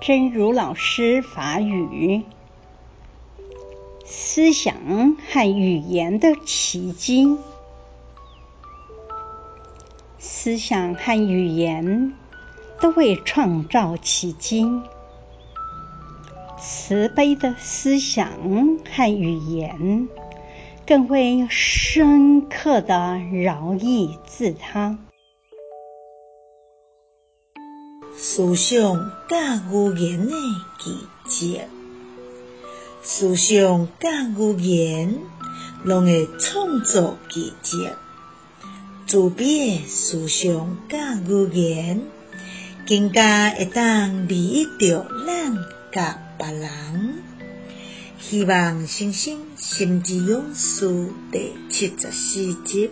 真如老师法语：思想和语言的奇迹。思想和语言都会创造奇迹。慈悲的思想和语言，更会深刻的饶益自他。思想甲语言的奇迹，思想甲语言拢会创造奇迹。慈悲的思想甲语言，更加会当利益着咱甲别人。希望新生心之勇士第七十四集。